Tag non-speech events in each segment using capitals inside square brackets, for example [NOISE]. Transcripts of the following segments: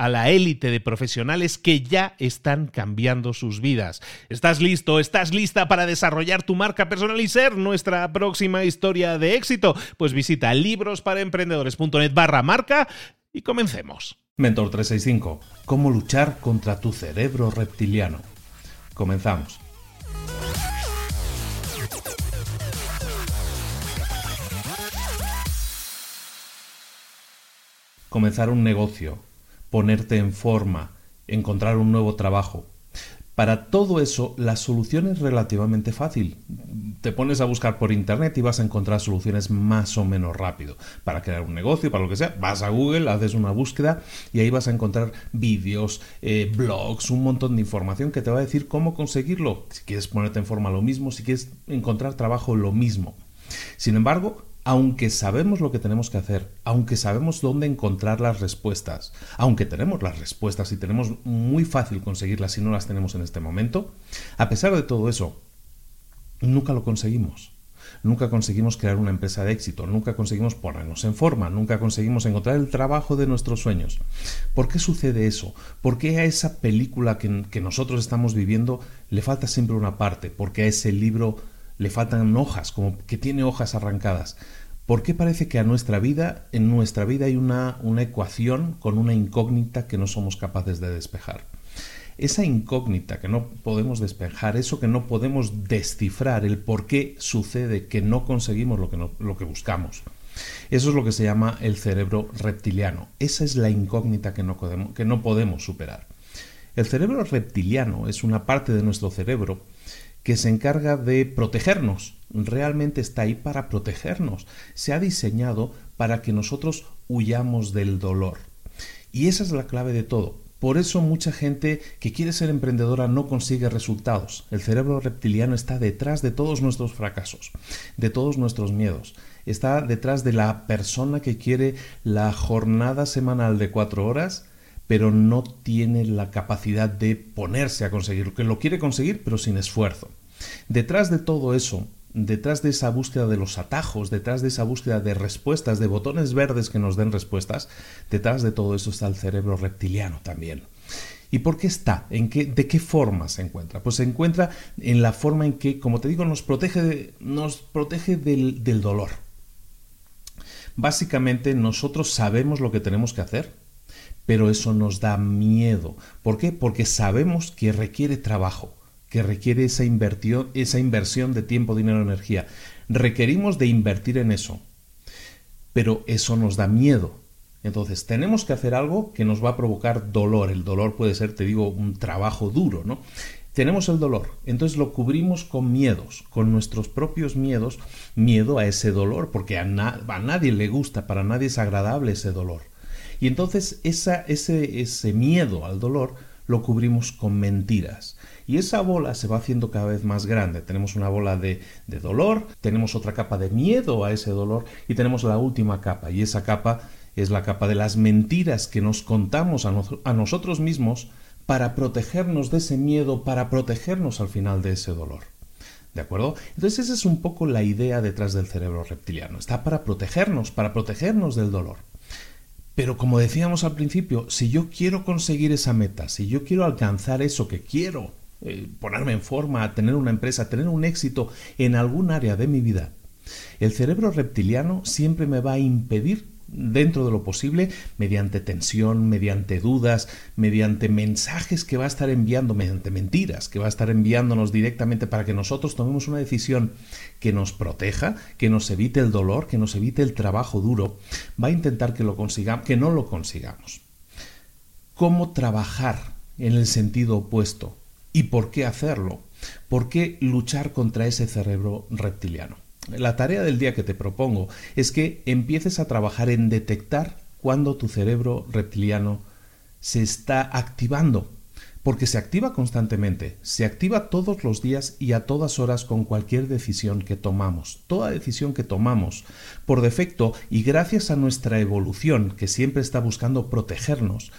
a la élite de profesionales que ya están cambiando sus vidas. ¿Estás listo? ¿Estás lista para desarrollar tu marca personal y ser nuestra próxima historia de éxito? Pues visita librosparaemprendedores.net barra marca y comencemos. Mentor 365. ¿Cómo luchar contra tu cerebro reptiliano? Comenzamos. Comenzar un negocio ponerte en forma, encontrar un nuevo trabajo. Para todo eso, la solución es relativamente fácil. Te pones a buscar por internet y vas a encontrar soluciones más o menos rápido. Para crear un negocio, para lo que sea, vas a Google, haces una búsqueda y ahí vas a encontrar vídeos, eh, blogs, un montón de información que te va a decir cómo conseguirlo. Si quieres ponerte en forma lo mismo, si quieres encontrar trabajo lo mismo. Sin embargo, aunque sabemos lo que tenemos que hacer, aunque sabemos dónde encontrar las respuestas, aunque tenemos las respuestas y tenemos muy fácil conseguirlas si no las tenemos en este momento, a pesar de todo eso, nunca lo conseguimos. Nunca conseguimos crear una empresa de éxito, nunca conseguimos ponernos en forma, nunca conseguimos encontrar el trabajo de nuestros sueños. ¿Por qué sucede eso? ¿Por qué a esa película que, que nosotros estamos viviendo le falta siempre una parte? ¿Por qué a ese libro le faltan hojas, como que tiene hojas arrancadas. ¿Por qué parece que a nuestra vida, en nuestra vida hay una, una ecuación con una incógnita que no somos capaces de despejar? Esa incógnita que no podemos despejar, eso que no podemos descifrar, el por qué sucede que no conseguimos lo que, lo que buscamos. Eso es lo que se llama el cerebro reptiliano. Esa es la incógnita que no podemos, que no podemos superar. El cerebro reptiliano es una parte de nuestro cerebro que se encarga de protegernos. Realmente está ahí para protegernos. Se ha diseñado para que nosotros huyamos del dolor. Y esa es la clave de todo. Por eso mucha gente que quiere ser emprendedora no consigue resultados. El cerebro reptiliano está detrás de todos nuestros fracasos, de todos nuestros miedos. Está detrás de la persona que quiere la jornada semanal de cuatro horas pero no tiene la capacidad de ponerse a conseguirlo, que lo quiere conseguir, pero sin esfuerzo. Detrás de todo eso, detrás de esa búsqueda de los atajos, detrás de esa búsqueda de respuestas, de botones verdes que nos den respuestas, detrás de todo eso está el cerebro reptiliano también. ¿Y por qué está? ¿En qué, ¿De qué forma se encuentra? Pues se encuentra en la forma en que, como te digo, nos protege, nos protege del, del dolor. Básicamente nosotros sabemos lo que tenemos que hacer, pero eso nos da miedo. ¿Por qué? Porque sabemos que requiere trabajo, que requiere esa, esa inversión de tiempo, dinero, energía. Requerimos de invertir en eso, pero eso nos da miedo. Entonces, tenemos que hacer algo que nos va a provocar dolor. El dolor puede ser, te digo, un trabajo duro, ¿no? Tenemos el dolor, entonces lo cubrimos con miedos, con nuestros propios miedos, miedo a ese dolor, porque a, a nadie le gusta, para nadie es agradable ese dolor. Y entonces ese, ese miedo al dolor lo cubrimos con mentiras. Y esa bola se va haciendo cada vez más grande. Tenemos una bola de, dolor, tenemos otra capa de miedo a ese dolor y tenemos la última capa. Y esa capa es la capa de las mentiras que nos contamos a, a nosotros mismos para protegernos de ese miedo, para protegernos al final de ese dolor. ¿De acuerdo? Entonces esa es un poco la idea detrás del cerebro reptiliano. Está para protegernos, para protegernos del dolor. Pero como decíamos al principio, si yo quiero conseguir esa meta, si yo quiero alcanzar eso que quiero, eh, ponerme en forma, tener una empresa, tener un éxito en algún área de mi vida, el cerebro reptiliano siempre me va a impedir dentro de lo posible, mediante tensión, mediante dudas, mediante mensajes que va a estar enviando, mediante mentiras que va a estar enviándonos directamente para que nosotros tomemos una decisión que nos proteja, que nos evite el dolor, que nos evite el trabajo duro, va a intentar que lo consigamos, que no lo consigamos. ¿Cómo trabajar en el sentido opuesto? ¿Y por qué hacerlo? ¿Por qué luchar contra ese cerebro reptiliano? La tarea del día que te propongo es que empieces a trabajar en detectar cuando tu cerebro reptiliano se está activando, porque se activa constantemente, se activa todos los días y a todas horas con cualquier decisión que tomamos. Toda decisión que tomamos, por defecto y gracias a nuestra evolución, que siempre está buscando protegernos,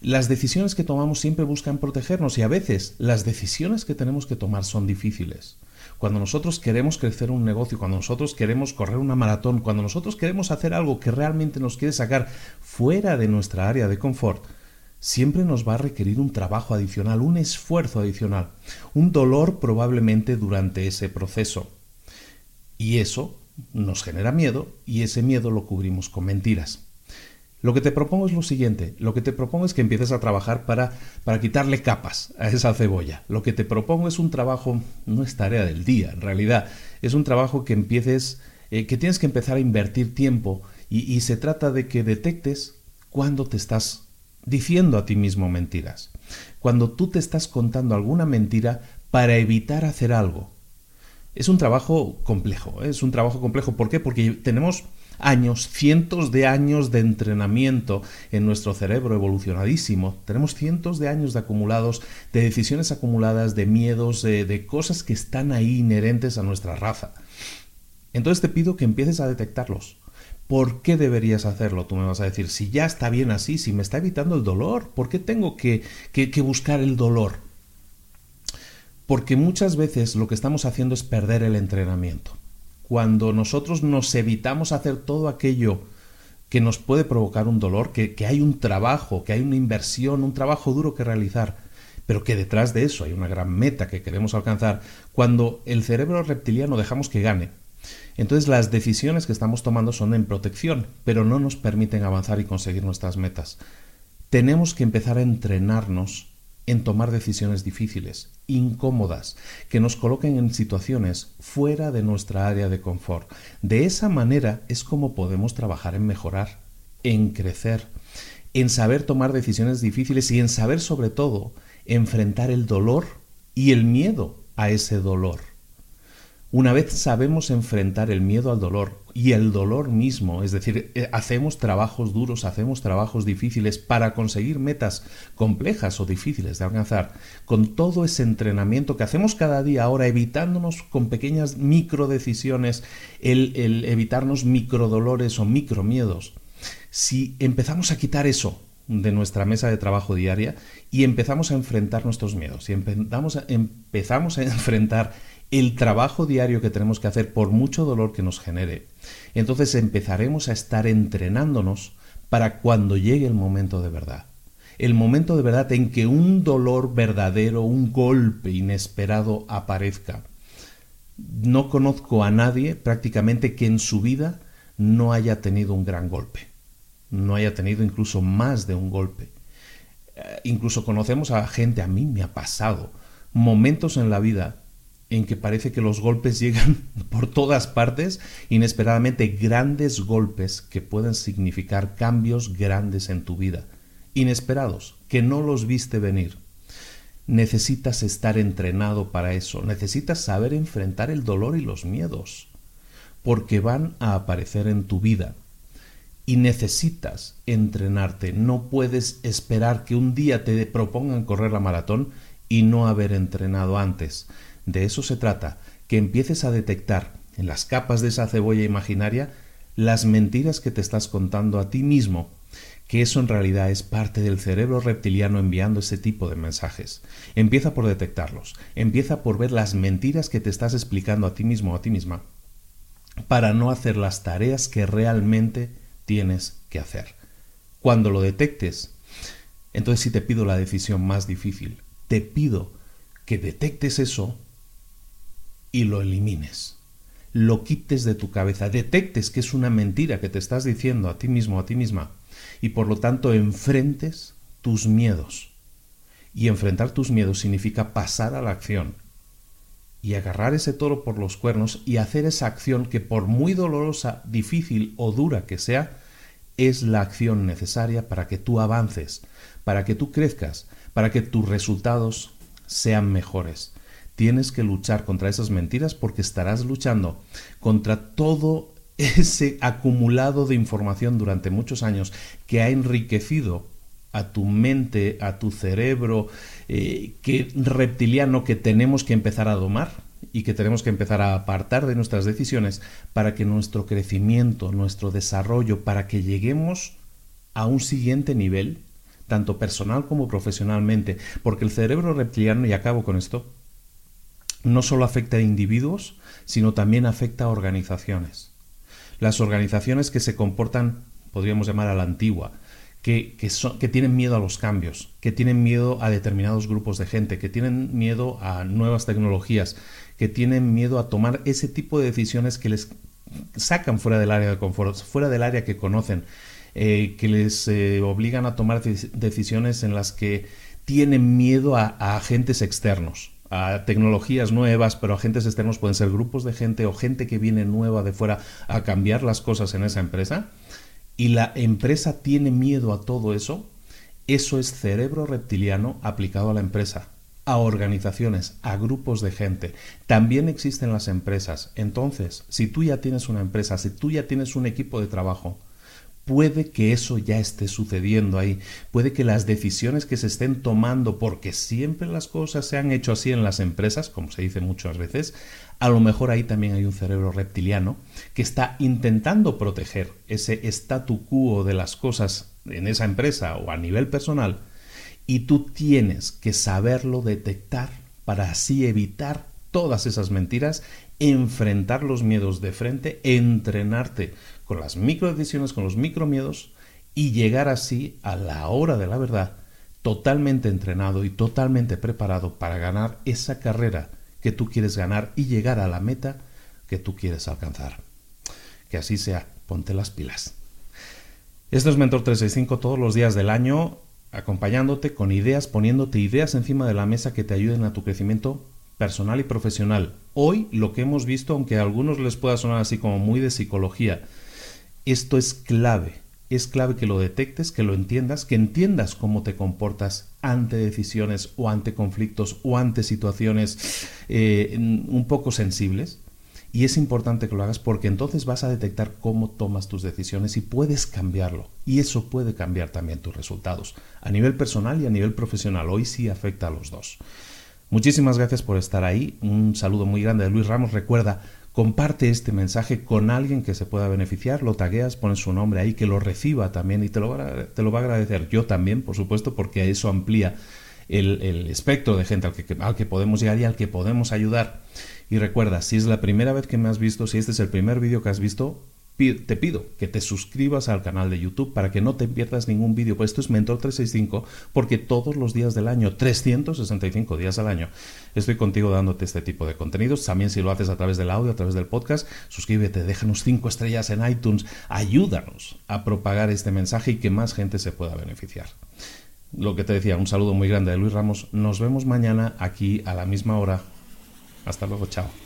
las decisiones que tomamos siempre buscan protegernos y a veces las decisiones que tenemos que tomar son difíciles. Cuando nosotros queremos crecer un negocio, cuando nosotros queremos correr una maratón, cuando nosotros queremos hacer algo que realmente nos quiere sacar fuera de nuestra área de confort, siempre nos va a requerir un trabajo adicional, un esfuerzo adicional, un dolor probablemente durante ese proceso. Y eso nos genera miedo y ese miedo lo cubrimos con mentiras. Lo que te propongo es lo siguiente, lo que te propongo es que empieces a trabajar para, para quitarle capas a esa cebolla. Lo que te propongo es un trabajo, no es tarea del día, en realidad, es un trabajo que empieces, eh, que tienes que empezar a invertir tiempo y, se trata de que detectes cuando te estás diciendo a ti mismo mentiras, cuando tú te estás contando alguna mentira para evitar hacer algo. Es un trabajo complejo, ¿eh? es un trabajo complejo. ¿Por qué? Porque tenemos años, cientos de años de entrenamiento en nuestro cerebro evolucionadísimo. Tenemos cientos de años de acumulados, de decisiones acumuladas, de miedos, de, de cosas que están ahí inherentes a nuestra raza. Entonces te pido que empieces a detectarlos. ¿Por qué deberías hacerlo? Tú me vas a decir, si ya está bien así, si me está evitando el dolor, ¿por qué tengo que, que, que buscar el dolor? Porque muchas veces lo que estamos haciendo es perder el entrenamiento cuando nosotros nos evitamos hacer todo aquello que nos puede provocar un dolor, que, hay un trabajo, que hay una inversión, un trabajo duro que realizar, pero que detrás de eso hay una gran meta que queremos alcanzar, cuando el cerebro reptiliano dejamos que gane, entonces las decisiones que estamos tomando son en protección, pero no nos permiten avanzar y conseguir nuestras metas. Tenemos que empezar a entrenarnos en tomar decisiones difíciles, incómodas, que nos coloquen en situaciones fuera de nuestra área de confort. De esa manera es como podemos trabajar en mejorar, en crecer, en saber tomar decisiones difíciles y en saber sobre todo enfrentar el dolor y el miedo a ese dolor. Una vez sabemos enfrentar el miedo al dolor y el dolor mismo, es decir, eh, hacemos trabajos duros, hacemos trabajos difíciles para conseguir metas complejas o difíciles de alcanzar, con todo ese entrenamiento que hacemos cada día ahora, evitándonos con pequeñas micro decisiones, el, el evitarnos microdolores o micromiedos. Si empezamos a quitar eso de nuestra mesa de trabajo diaria y empezamos a enfrentar nuestros miedos y empezamos empezamos a [LAUGHS] enfrentar el trabajo diario que tenemos que hacer por mucho dolor que nos genere, entonces empezaremos a estar entrenándonos para cuando llegue el momento de verdad. El momento de verdad en que un dolor verdadero, un golpe inesperado aparezca. No conozco a nadie prácticamente que en su vida no haya tenido un gran golpe. No haya tenido incluso más de un golpe. Eh, incluso conocemos a gente, a mí me ha pasado, momentos en la vida en que parece que los golpes [LAUGHS] llegan por todas partes, inesperadamente grandes golpes que pueden significar cambios grandes en tu vida, inesperados, que no los viste venir. Necesitas estar entrenado para eso, necesitas saber enfrentar el dolor y los miedos, porque van a aparecer en tu vida. Y necesitas entrenarte, no puedes esperar que un día te propongan correr la maratón y no haber entrenado antes. De eso se trata, que empieces a detectar en las capas de esa cebolla imaginaria las mentiras que te estás contando a ti mismo, que eso en realidad es parte del cerebro reptiliano enviando ese tipo de mensajes. Empieza por detectarlos, empieza por ver las mentiras que te estás explicando a ti mismo o a ti misma para no hacer las tareas que realmente tienes que hacer. Cuando lo detectes, entonces sí te pido la decisión más difícil. Te pido que detectes eso y lo elimines. Lo quites de tu cabeza, detectes que es una mentira que te estás diciendo a ti mismo, a ti misma, y por lo tanto enfrentes tus miedos. Y enfrentar tus miedos significa pasar a la acción y agarrar ese toro por los cuernos y hacer esa acción que por muy dolorosa, difícil o dura que sea, es la acción necesaria para que tú avances, para que tú crezcas, para que tus resultados sean mejores. Tienes que luchar contra esas mentiras porque estarás luchando contra todo ese acumulado de información durante muchos años que ha enriquecido a tu mente, a tu cerebro, eh, que reptiliano que tenemos que empezar a domar y que tenemos que empezar a apartar de nuestras decisiones para que nuestro crecimiento, nuestro desarrollo, para que lleguemos a un siguiente nivel, tanto personal como profesionalmente, porque el cerebro reptiliano, y acabo con esto, no solo afecta a individuos, sino también afecta a organizaciones. Las organizaciones que se comportan, podríamos llamar a la antigua, que, que, tienen miedo a los cambios, que tienen miedo a determinados grupos de gente, que tienen miedo a nuevas tecnologías, que tienen miedo a tomar ese tipo de decisiones que les sacan fuera del área de confort, fuera del área que conocen, eh, que les eh, obligan a tomar decisiones en las que tienen miedo a agentes externos a tecnologías nuevas, pero agentes externos pueden ser grupos de gente o gente que viene nueva de fuera a cambiar las cosas en esa empresa, y la empresa tiene miedo a todo eso, eso es cerebro reptiliano aplicado a la empresa, a organizaciones, a grupos de gente. También existen las empresas. Entonces, si tú ya tienes una empresa, si tú ya tienes un equipo de trabajo, puede que eso ya esté sucediendo ahí, puede que las decisiones que se estén tomando, porque siempre las cosas se han hecho así en las empresas, como se dice muchas veces, a lo mejor ahí también hay un cerebro reptiliano que está intentando proteger ese statu quo de las cosas en esa empresa o a nivel personal, y tú tienes que saberlo detectar para así evitar todas esas mentiras, enfrentar los miedos de frente, entrenarte con las micro decisiones, con los micro miedos y llegar así a la hora de la verdad totalmente entrenado y totalmente preparado para ganar esa carrera que tú quieres ganar y llegar a la meta que tú quieres alcanzar. Que así sea, ponte las pilas. Esto es Mentor 365 todos los días del año, acompañándote con ideas, poniéndote ideas encima de la mesa que te ayuden a tu crecimiento personal y profesional. Hoy lo que hemos visto, aunque a algunos les pueda sonar así como muy de psicología, esto es clave. Es clave que lo detectes, que lo entiendas, que entiendas cómo te comportas ante decisiones o ante conflictos o ante situaciones eh, un poco sensibles. Y es importante que lo hagas porque entonces vas a detectar cómo tomas tus decisiones y puedes cambiarlo. Y eso puede cambiar también tus resultados a nivel personal y a nivel profesional. Hoy sí afecta a los dos. Muchísimas gracias por estar ahí. Un saludo muy grande de Luis Ramos. Recuerda, comparte este mensaje con alguien que se pueda beneficiar, lo tagueas, pones su nombre ahí, que lo reciba también y te lo, te lo va a agradecer. Yo también, por supuesto, porque eso amplía el, espectro de gente al que, al que podemos llegar y al que podemos ayudar. Y recuerda, si es la primera vez que me has visto, si este es el primer vídeo que has visto, te pido que te suscribas al canal de YouTube para que no te pierdas ningún vídeo. Pues esto es Mentor 365 porque todos los días del año, 365 días al año, estoy contigo dándote este tipo de contenidos. También si lo haces a través del audio, a través del podcast, suscríbete, déjanos 5 estrellas en iTunes, ayúdanos a propagar este mensaje y que más gente se pueda beneficiar. Lo que te decía, un saludo muy grande de Luis Ramos. Nos vemos mañana aquí a la misma hora. Hasta luego, chao.